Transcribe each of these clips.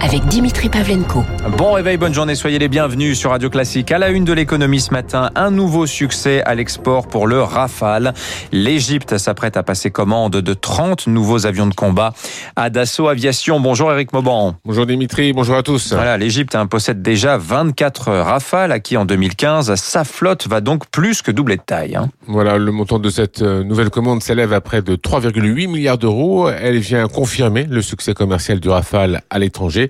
avec Dimitri Pavlenko. Bon réveil, bonne journée, soyez les bienvenus sur Radio Classique. À la une de l'économie ce matin, un nouveau succès à l'export pour le Rafale. L'Égypte s'apprête à passer commande de 30 nouveaux avions de combat à Dassault Aviation. Bonjour Eric Mauban. Bonjour Dimitri, bonjour à tous. Voilà, l'Égypte possède déjà 24 Rafales acquis en 2015. Sa flotte va donc plus que doubler de taille. Hein. Voilà, le montant de cette euh, nouvelle commande s'élève à près de 3,8 milliards d'euros. Elle vient confirmer le succès commercial du Rafale à l'étranger.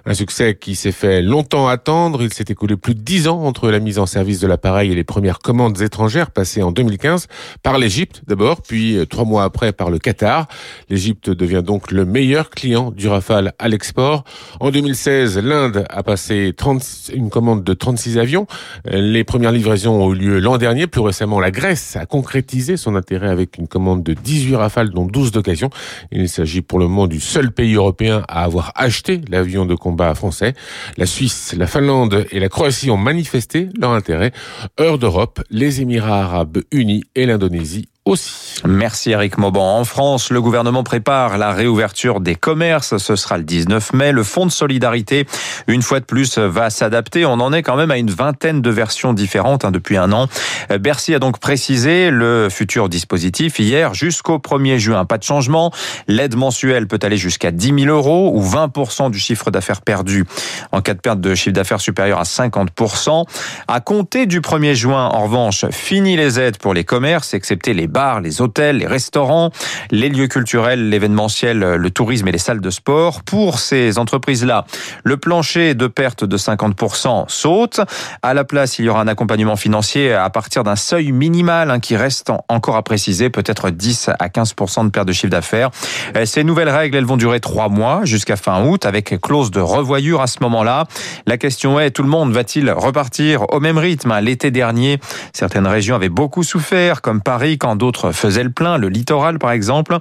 Un succès qui s'est fait longtemps attendre. Il s'est écoulé plus de dix ans entre la mise en service de l'appareil et les premières commandes étrangères passées en 2015 par l'Égypte d'abord, puis euh, trois mois après par le Qatar. L'Égypte devient donc le meilleur client du Rafale à l'export. En 2016, l'Inde a passé 30, une commande de 36 avions. Les premières livraisons ont eu lieu l'an dernier. Plus récemment, la Grèce a concrétisé son intérêt avec une commande de 18 Rafales, dont 12 d'occasion. Il s'agit pour le moment du seul pays européen à avoir acheté la avions de combat français. La Suisse, la Finlande et la Croatie ont manifesté leur intérêt. Heure d'Europe, les Émirats arabes unis et l'Indonésie Merci Eric Mauban. En France, le gouvernement prépare la réouverture des commerces. Ce sera le 19 mai. Le fonds de solidarité, une fois de plus, va s'adapter. On en est quand même à une vingtaine de versions différentes hein, depuis un an. Bercy a donc précisé le futur dispositif hier jusqu'au 1er juin. Pas de changement. L'aide mensuelle peut aller jusqu'à 10 000 euros ou 20% du chiffre d'affaires perdu en cas de perte de chiffre d'affaires supérieur à 50%. À compter du 1er juin, en revanche, fini les aides pour les commerces, excepté les bars, les hôtels, les restaurants, les lieux culturels, l'événementiel, le tourisme et les salles de sport. Pour ces entreprises-là, le plancher de perte de 50% saute. À la place, il y aura un accompagnement financier à partir d'un seuil minimal hein, qui reste encore à préciser, peut-être 10 à 15% de perte de chiffre d'affaires. Euh, ces nouvelles règles, elles vont durer trois mois jusqu'à fin août avec clause de revoyure à ce moment-là. La question est, tout le monde va-t-il repartir au même rythme? L'été dernier, certaines régions avaient beaucoup souffert, comme Paris, quand d'autres faisaient le plein, le littoral par exemple.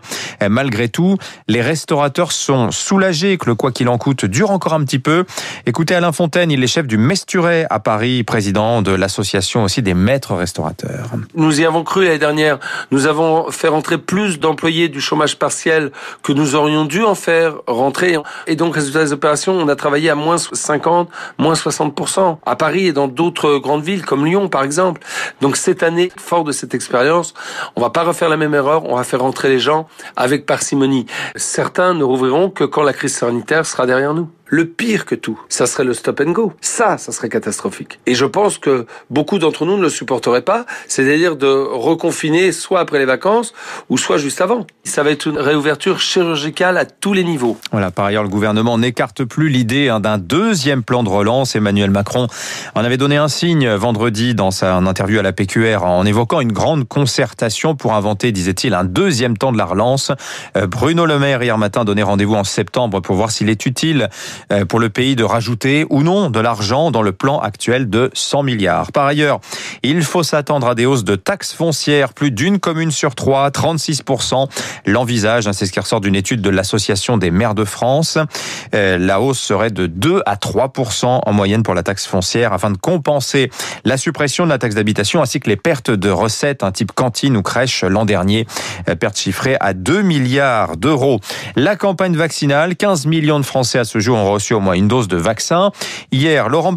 Malgré tout, les restaurateurs sont soulagés que le quoi qu'il en coûte dure encore un petit peu. Écoutez Alain Fontaine, il est chef du Mesturet à Paris, président de l'association aussi des maîtres restaurateurs. Nous y avons cru l'année dernière. Nous avons fait rentrer plus d'employés du chômage partiel que nous aurions dû en faire rentrer. Et donc, résultat des opérations, on a travaillé à moins 50, moins 60%. À Paris et dans d'autres grandes villes comme Lyon, par exemple. Donc, cette année, fort de cette expérience, on va pas refaire la même erreur, on va faire rentrer les gens avec parcimonie. Certains ne rouvriront que quand la crise sanitaire sera derrière nous. Le pire que tout, ça serait le stop and go. Ça, ça serait catastrophique. Et je pense que beaucoup d'entre nous ne le supporteraient pas, c'est-à-dire de reconfiner soit après les vacances ou soit juste avant. Ça va être une réouverture chirurgicale à tous les niveaux. Voilà, par ailleurs, le gouvernement n'écarte plus l'idée hein, d'un deuxième plan de relance. Emmanuel Macron en avait donné un signe vendredi dans sa interview à la PQR en évoquant une grande concertation pour inventer, disait-il, un deuxième temps de la relance. Euh, Bruno Le Maire hier matin donnait rendez-vous en septembre pour voir s'il est utile pour le pays de rajouter ou non de l'argent dans le plan actuel de 100 milliards. Par ailleurs, il faut s'attendre à des hausses de taxes foncières. Plus d'une commune sur trois, 36%, l'envisage. Hein, c'est ce qui ressort d'une étude de l'Association des maires de France. Euh, la hausse serait de 2 à 3% en moyenne pour la taxe foncière afin de compenser la suppression de la taxe d'habitation ainsi que les pertes de recettes, un type cantine ou crèche l'an dernier, euh, pertes chiffrées à 2 milliards d'euros. La campagne vaccinale, 15 millions de Français à ce jour ont reçu au moins une dose de vaccin. Hier, Laurent,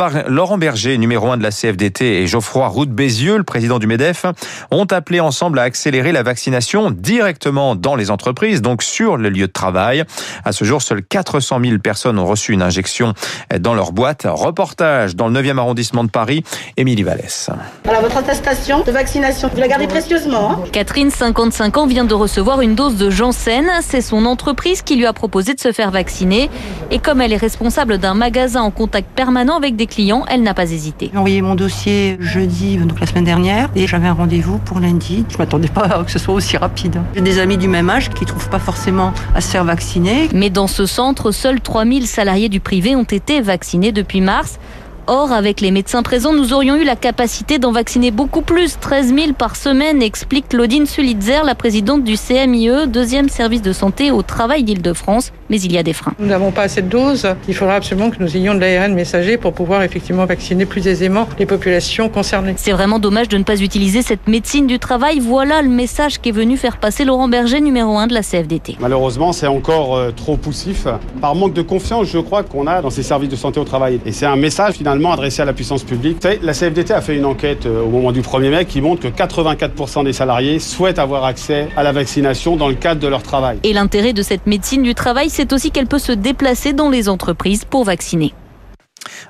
Berger, numéro 1 de la CFDT, et Geoffroy Roux Bézieux, le président du MEDEF, ont appelé ensemble à accélérer la vaccination directement dans les entreprises, donc sur le lieu de travail. À ce jour, seules 400 000 personnes ont reçu une injection dans leur boîte. Reportage dans le 9e arrondissement de Paris, Émilie Vallès. Voilà votre attestation de vaccination. Vous la gardez précieusement. Hein Catherine, 55 ans, vient de recevoir une dose de Janssen. C'est son entreprise qui lui a proposé de se faire vacciner. Et comme elle est responsable d'un magasin en contact permanent avec des clients, elle n'a pas hésité. J'ai envoyé mon dossier jeudi, donc la semaine dernière, et j'avais un rendez-vous pour lundi. Je m'attendais pas à que ce soit aussi rapide. J'ai des amis du même âge qui trouvent pas forcément à se faire vacciner. Mais dans ce centre, seuls 3000 salariés du privé ont été vaccinés depuis mars. Or, avec les médecins présents, nous aurions eu la capacité d'en vacciner beaucoup plus, 13 000 par semaine, explique Claudine Sulitzer, la présidente du CMIE, deuxième service de santé au travail d'Île-de-France. Mais il y a des freins. Nous n'avons pas assez de doses. Il faudra absolument que nous ayons de l'ARN messager pour pouvoir effectivement vacciner plus aisément les populations concernées. C'est vraiment dommage de ne pas utiliser cette médecine du travail. Voilà le message qu'est venu faire passer Laurent Berger, numéro 1 de la CFDT. Malheureusement, c'est encore euh, trop poussif. Par manque de confiance, je crois qu'on a dans ces services de santé au travail. Et c'est un message finalement adressé à la puissance publique. Savez, la CFDT a fait une enquête euh, au moment du 1er mai qui montre que 84% des salariés souhaitent avoir accès à la vaccination dans le cadre de leur travail. Et l'intérêt de cette médecine du travail, c'est aussi qu'elle peut se déplacer dans les entreprises pour vacciner.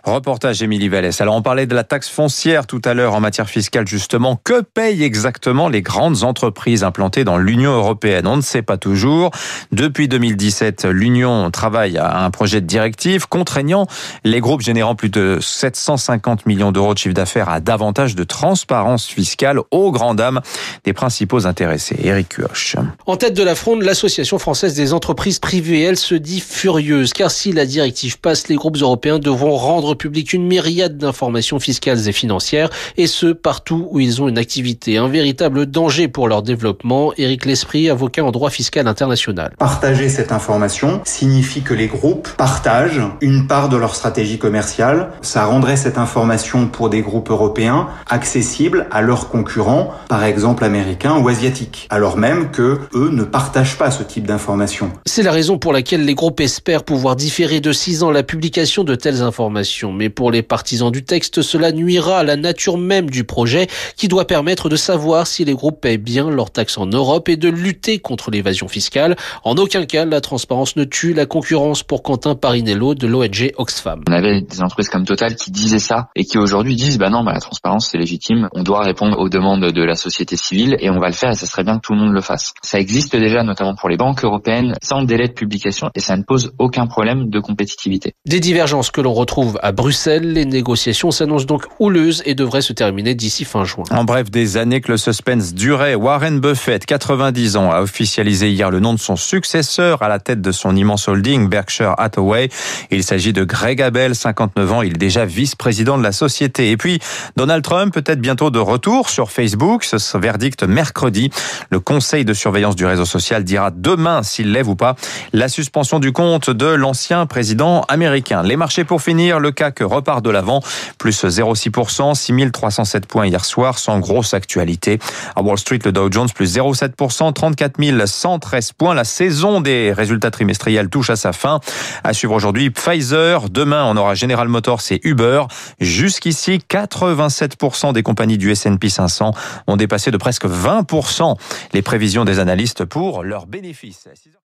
Reportage Émilie Vallès. Alors on parlait de la taxe foncière tout à l'heure en matière fiscale justement. Que payent exactement les grandes entreprises implantées dans l'Union européenne? On ne sait pas toujours. Depuis 2017, l'Union travaille à un projet de directive contraignant les groupes générant plus de 750 millions d'euros de chiffre d'affaires à davantage de transparence fiscale aux grandes dames des principaux intéressés. Eric Cuoche. En tête de la fronde, l'Association française des entreprises privées, elle se dit furieuse car si la directive passe, les groupes européens devront rendre public une myriade d'informations fiscales et financières, et ce, partout où ils ont une activité. Un véritable danger pour leur développement. Éric L'Esprit, avocat en droit fiscal international. Partager cette information signifie que les groupes partagent une part de leur stratégie commerciale. Ça rendrait cette information pour des groupes européens accessible à leurs concurrents, par exemple américains ou asiatiques, alors même que eux ne partagent pas ce type d'informations. C'est la raison pour laquelle les groupes espèrent pouvoir différer de 6 ans la publication de telles informations. Mais pour les partisans du texte, cela nuira à la nature même du projet qui doit permettre de savoir si les groupes paient bien leurs taxes en Europe et de lutter contre l'évasion fiscale. En aucun cas, la transparence ne tue la concurrence pour Quentin Parinello de l'ONG Oxfam. On avait des entreprises comme Total qui disaient ça et qui aujourd'hui disent bah non, bah la transparence c'est légitime, on doit répondre aux demandes de la société civile et on va le faire et ça serait bien que tout le monde le fasse. Ça existe déjà notamment pour les banques européennes sans délai de publication et ça ne pose aucun problème de compétitivité. Des divergences que l'on retrouve à Bruxelles, les négociations s'annoncent donc houleuses et devraient se terminer d'ici fin juin. En bref, des années que le suspense durait, Warren Buffett, 90 ans, a officialisé hier le nom de son successeur à la tête de son immense holding Berkshire Hathaway. Il s'agit de Greg Abel, 59 ans, il est déjà vice-président de la société. Et puis, Donald Trump peut-être bientôt de retour sur Facebook, ce verdict mercredi. Le conseil de surveillance du réseau social dira demain s'il lève ou pas la suspension du compte de l'ancien président américain. Les marchés pour finir, le CAC repart de l'avant, plus 0,6%, 6307 points hier soir, sans grosse actualité. À Wall Street, le Dow Jones plus 0,7%, 34 113 points. La saison des résultats trimestriels touche à sa fin. À suivre aujourd'hui, Pfizer. Demain, on aura General Motors et Uber. Jusqu'ici, 87% des compagnies du S&P 500 ont dépassé de presque 20% les prévisions des analystes pour leurs bénéfices.